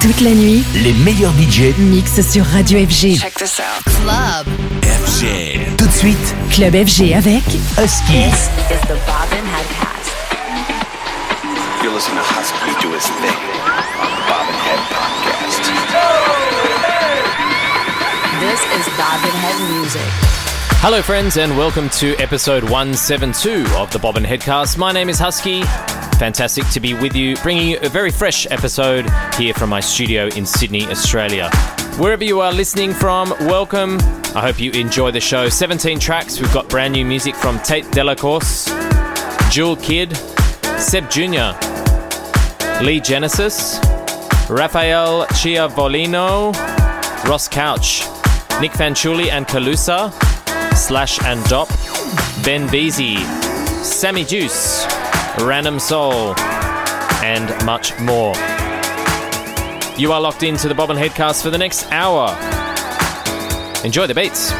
Toute la nuit, Les meilleurs budgets mix sur Radio FG. Check this out. Club. FG. Tout de suite, Club FG avec Husky. This is the Bobbin Headcast. You're listening to Husky do his thing on the Bob and Head Podcast. This is Bobbin Head Music. Hello, friends, and welcome to episode 172 of the Bobbin Headcast. My name is Husky. Fantastic to be with you, bringing you a very fresh episode here from my studio in Sydney, Australia. Wherever you are listening from, welcome. I hope you enjoy the show. 17 tracks. We've got brand new music from Tate Delacourse, Jewel Kid, Seb Jr., Lee Genesis, Rafael Chiavolino, Ross Couch, Nick Fanciulli and Calusa, Slash and Dop, Ben Beasy, Sammy Juice, Random Soul, and much more. You are locked into the Bobbin Headcast for the next hour. Enjoy the beats.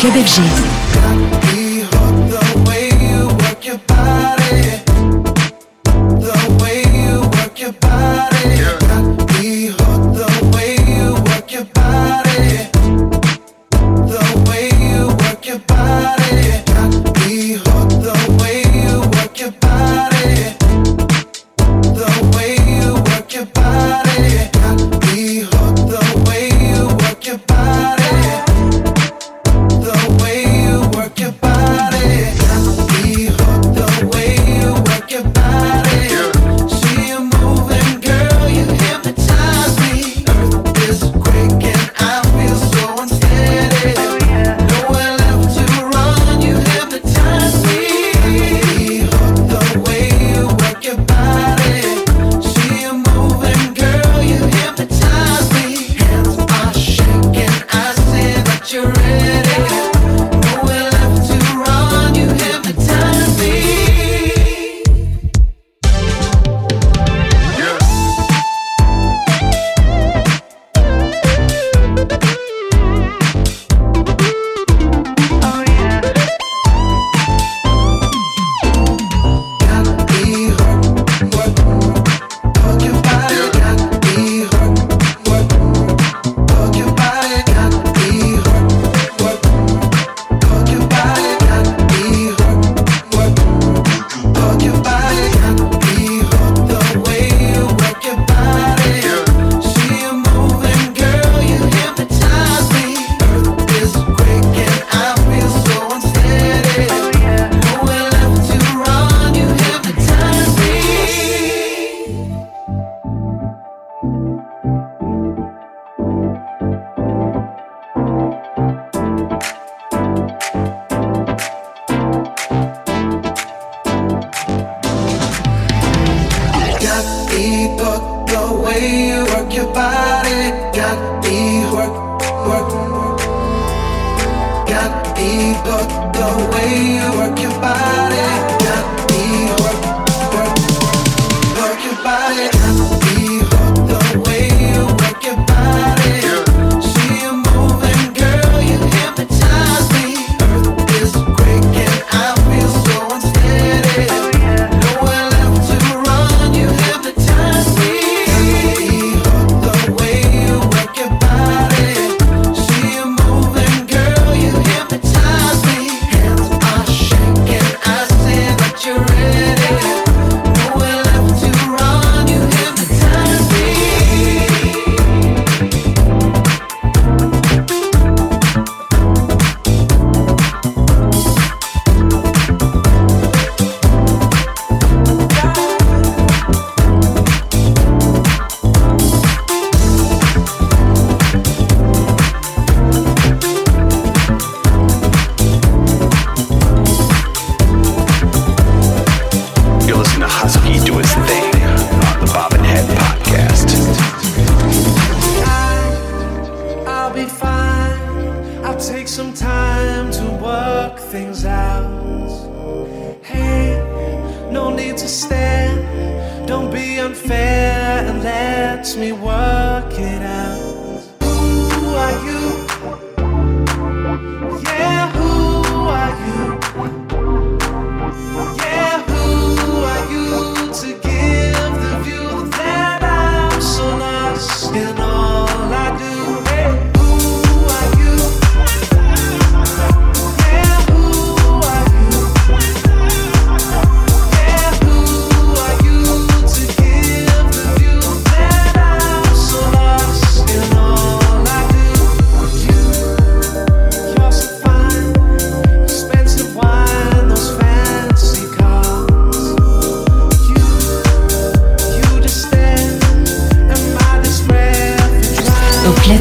Club FG.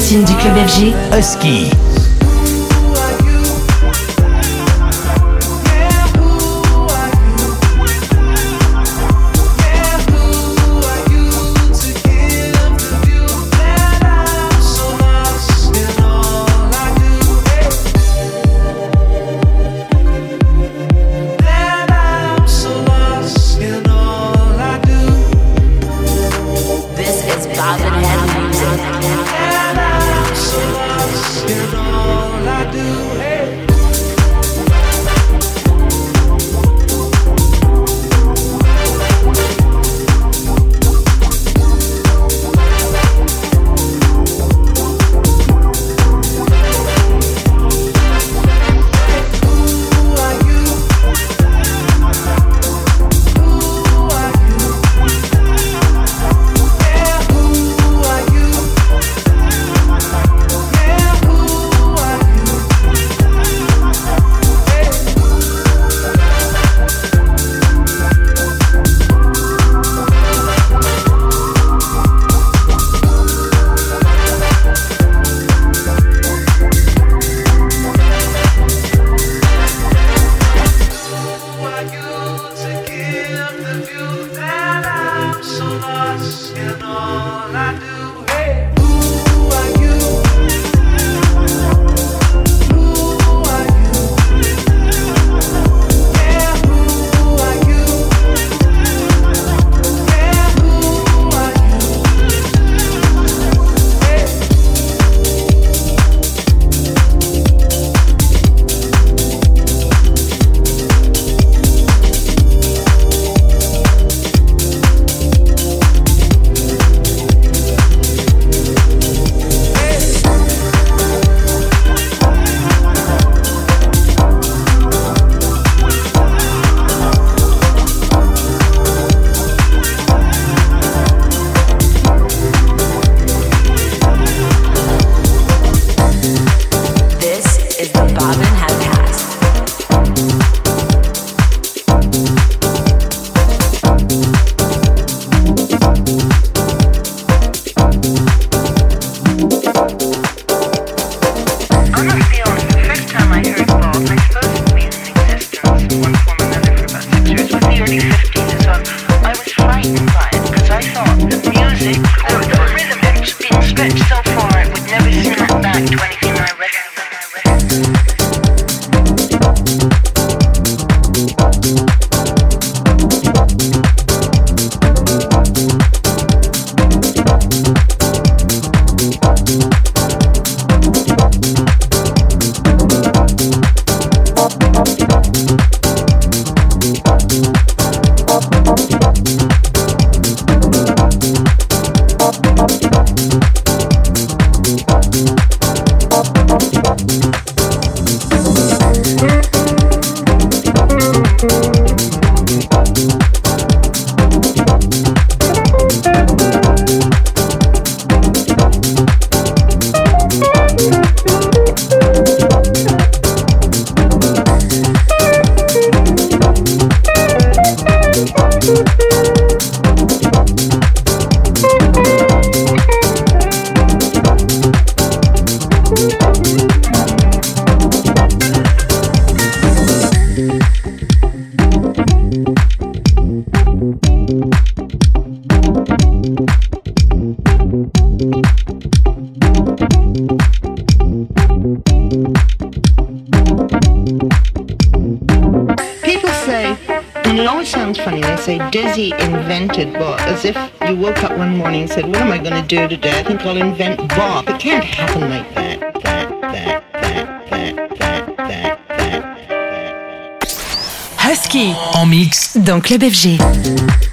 Husky. This is Bobbin Head as if you woke up one morning and said, what am I going to do today? I think I'll invent bop. It can't happen like that. That, that, that, that, that, that, that. Husky En mix. dans Club FG.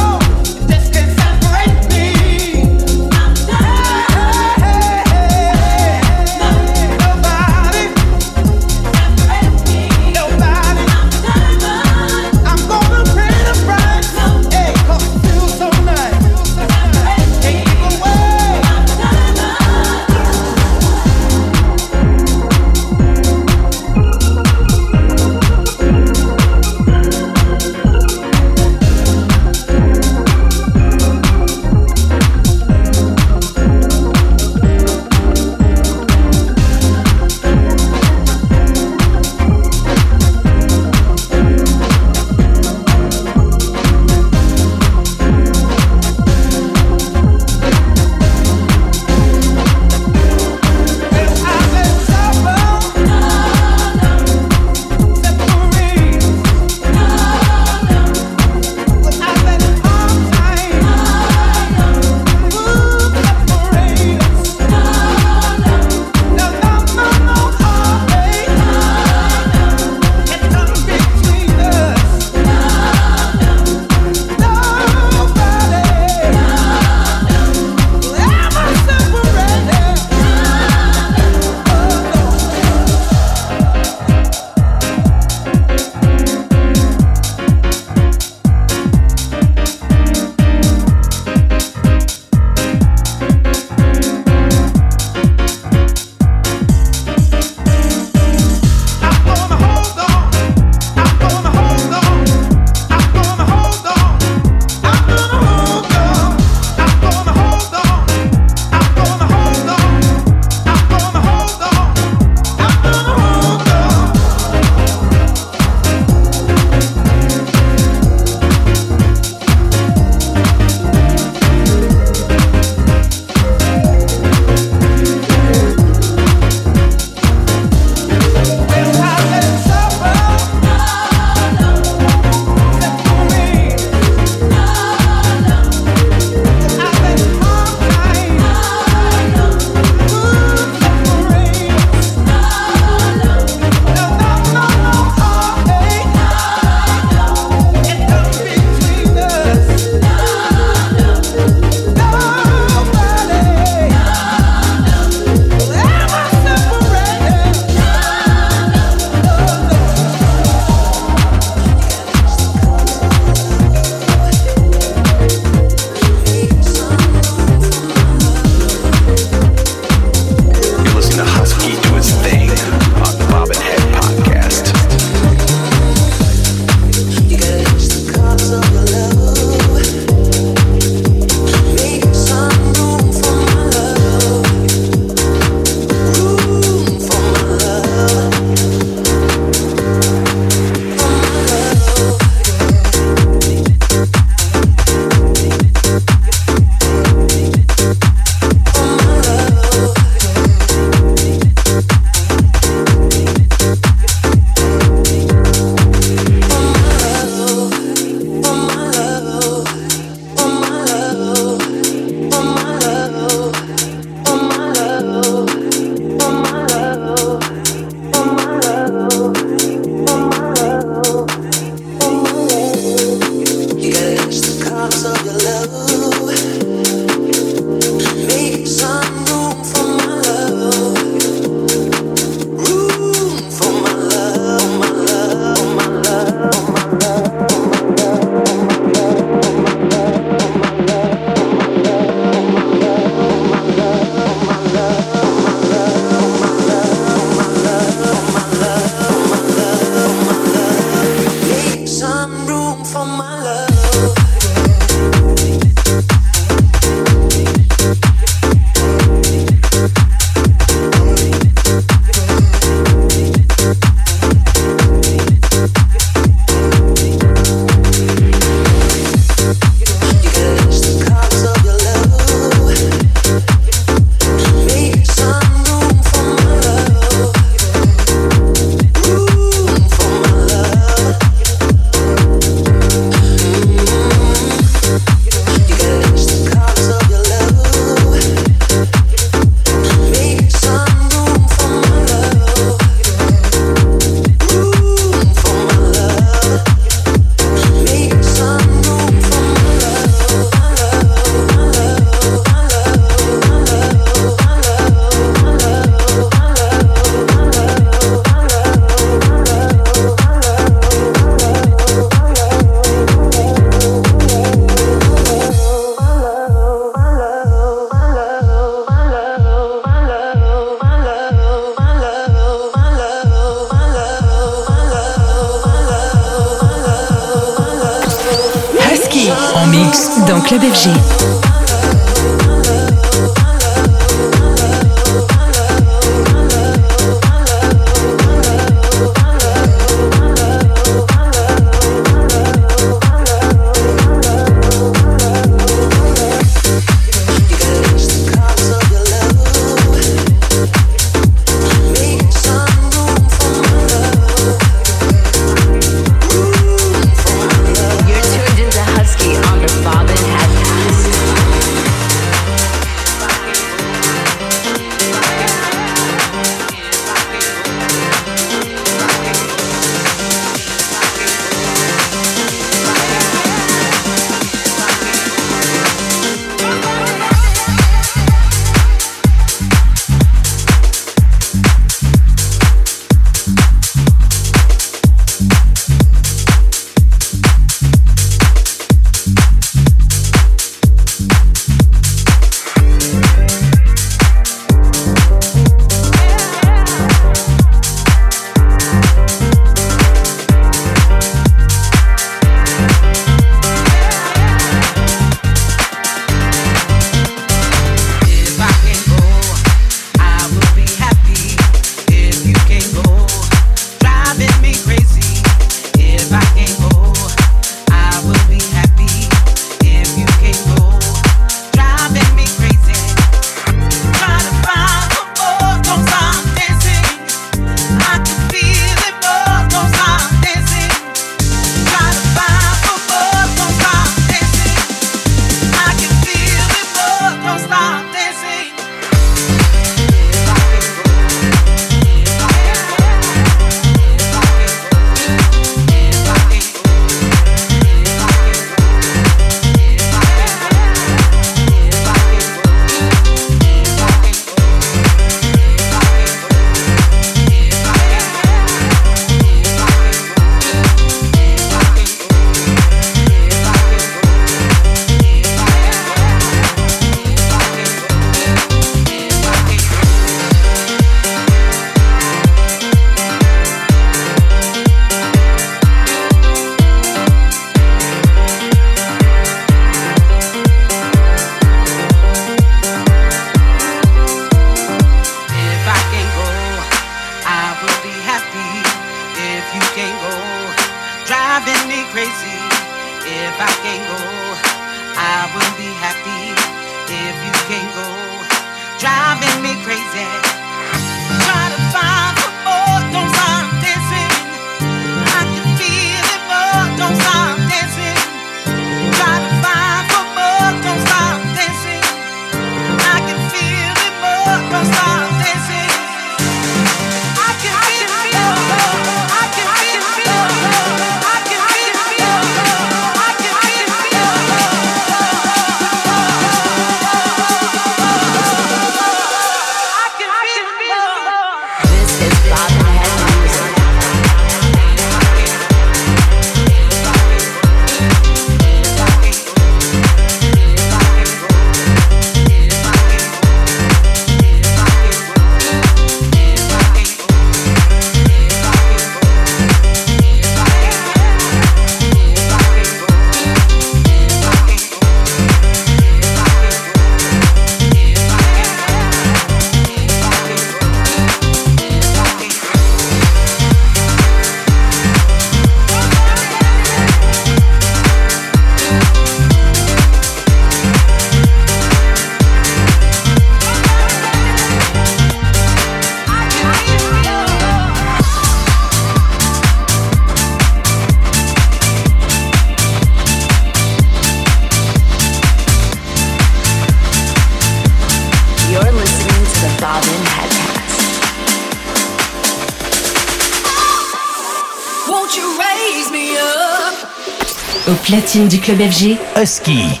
Platine du club FG. Husky.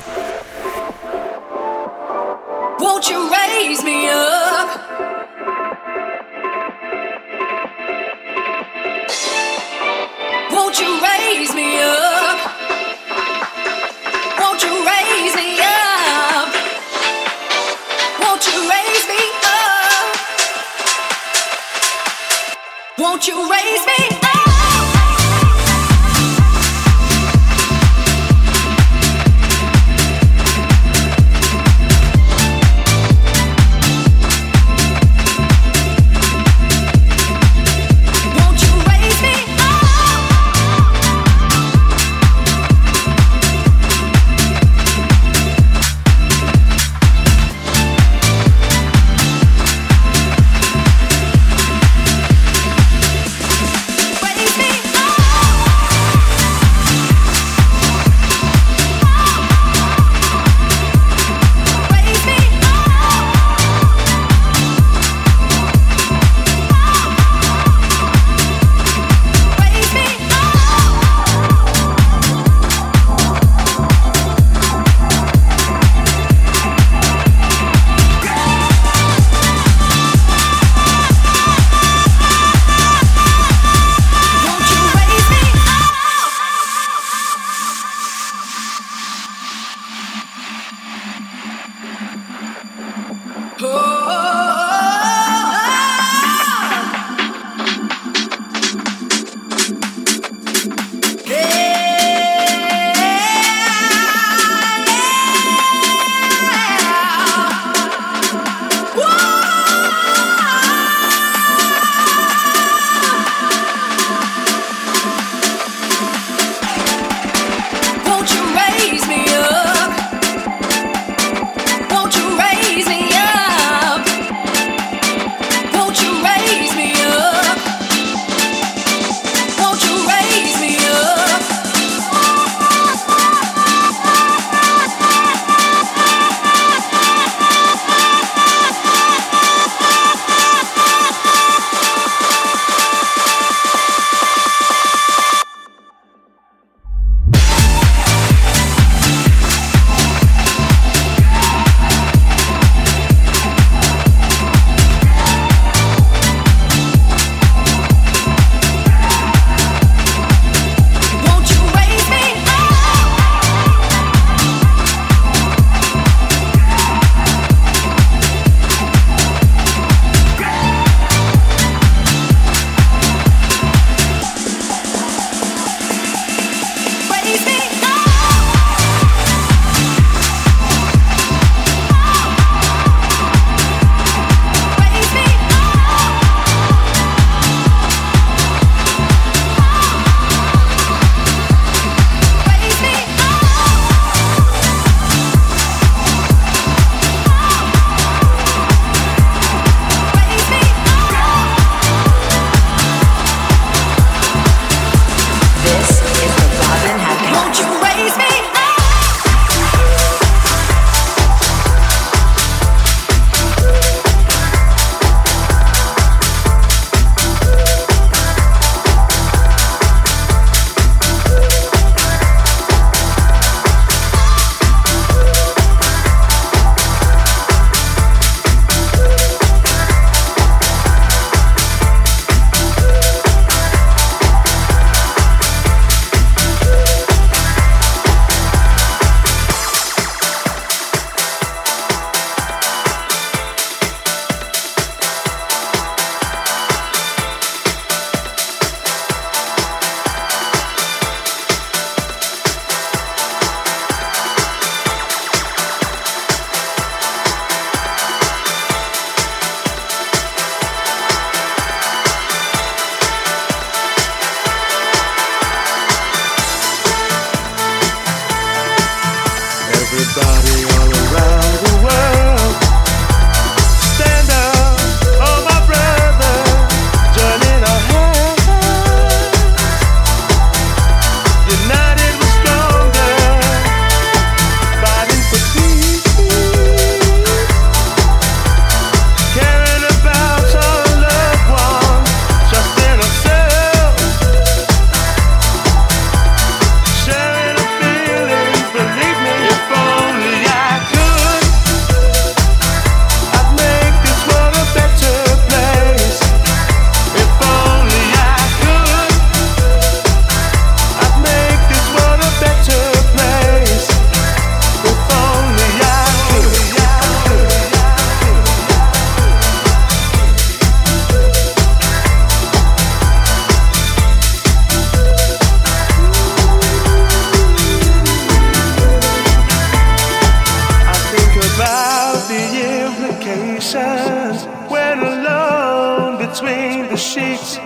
when alone between the sheets,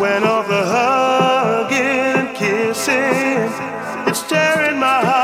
when all the hugging, kissing, it's tearing my heart.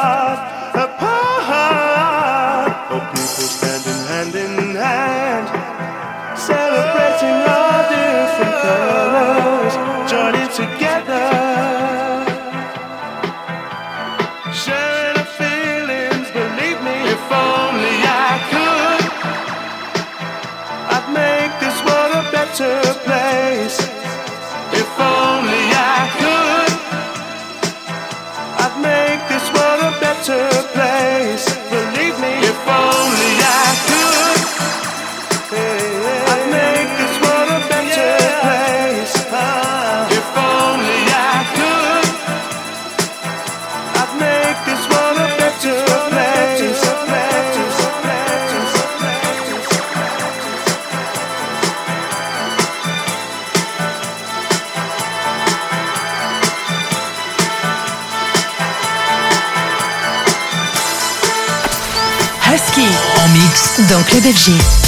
dans Club FG.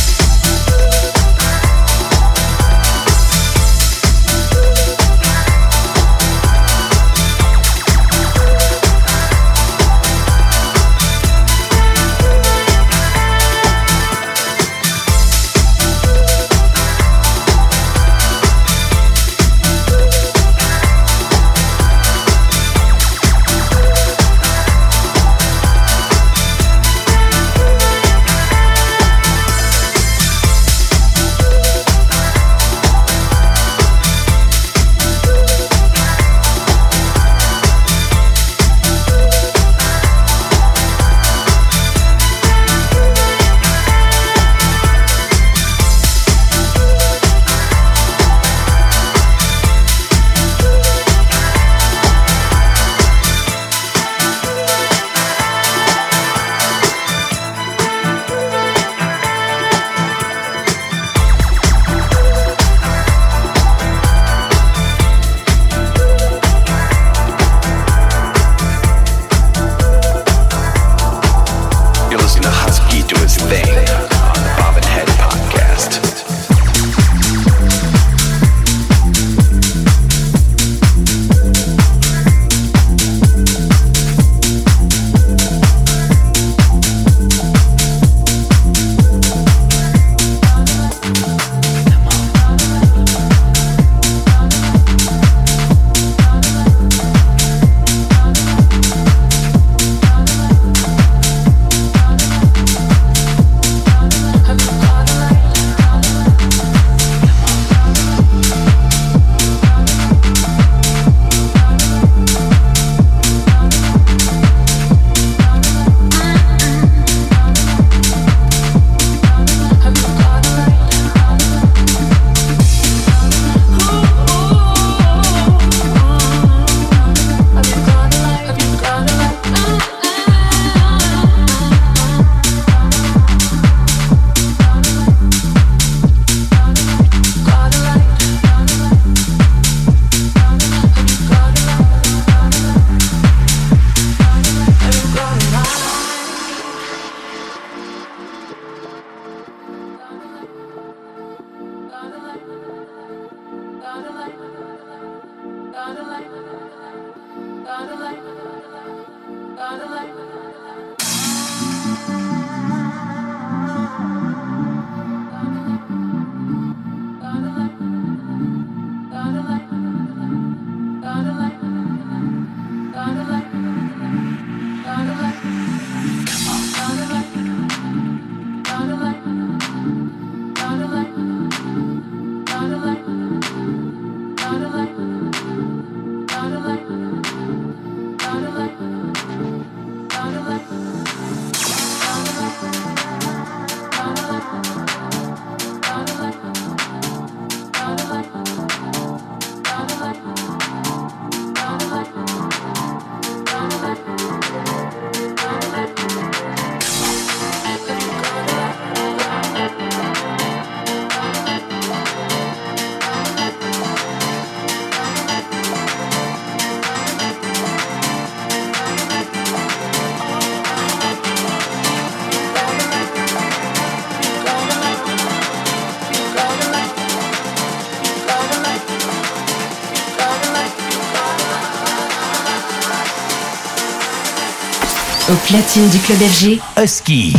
Platine du club FG, Husky.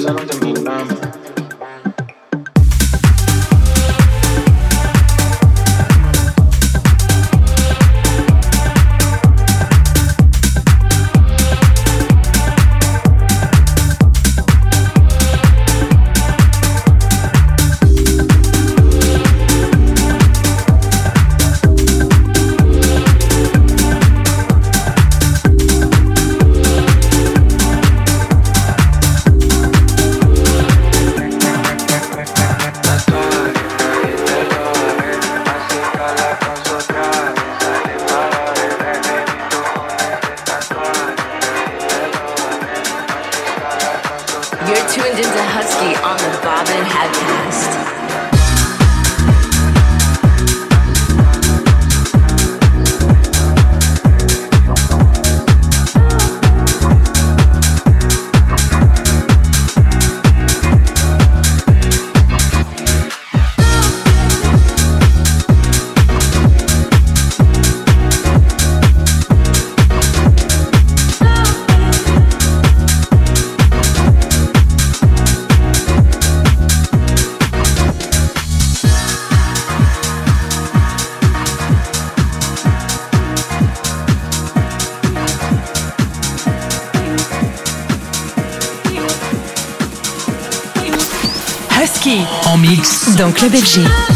Dans Club FG. Yes, sir. But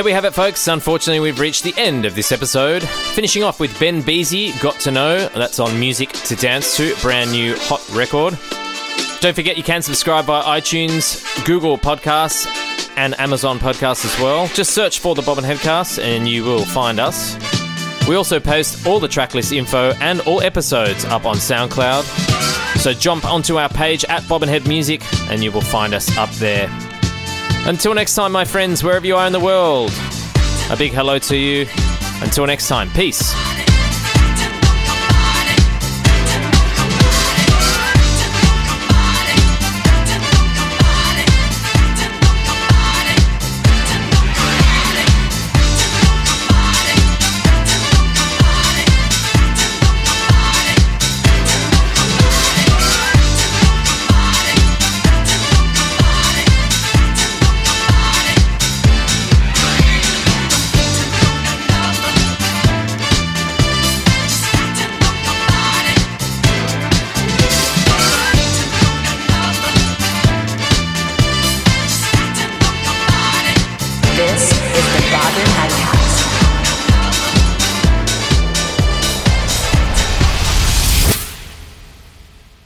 There we have it, folks. Unfortunately, we've reached the end of this episode. Finishing off with Ben Beasy, Got to Know. That's on Music to Dance to, brand new hot record. Don't forget you can subscribe via iTunes, Google Podcasts, and Amazon Podcasts as well. Just search for the Bobbin Headcast and you will find us. We also post all the tracklist info and all episodes up on SoundCloud. So jump onto our page at Bobbin Head Music and you will find us up there. Until next time, my friends, wherever you are in the world, a big hello to you. Until next time, peace.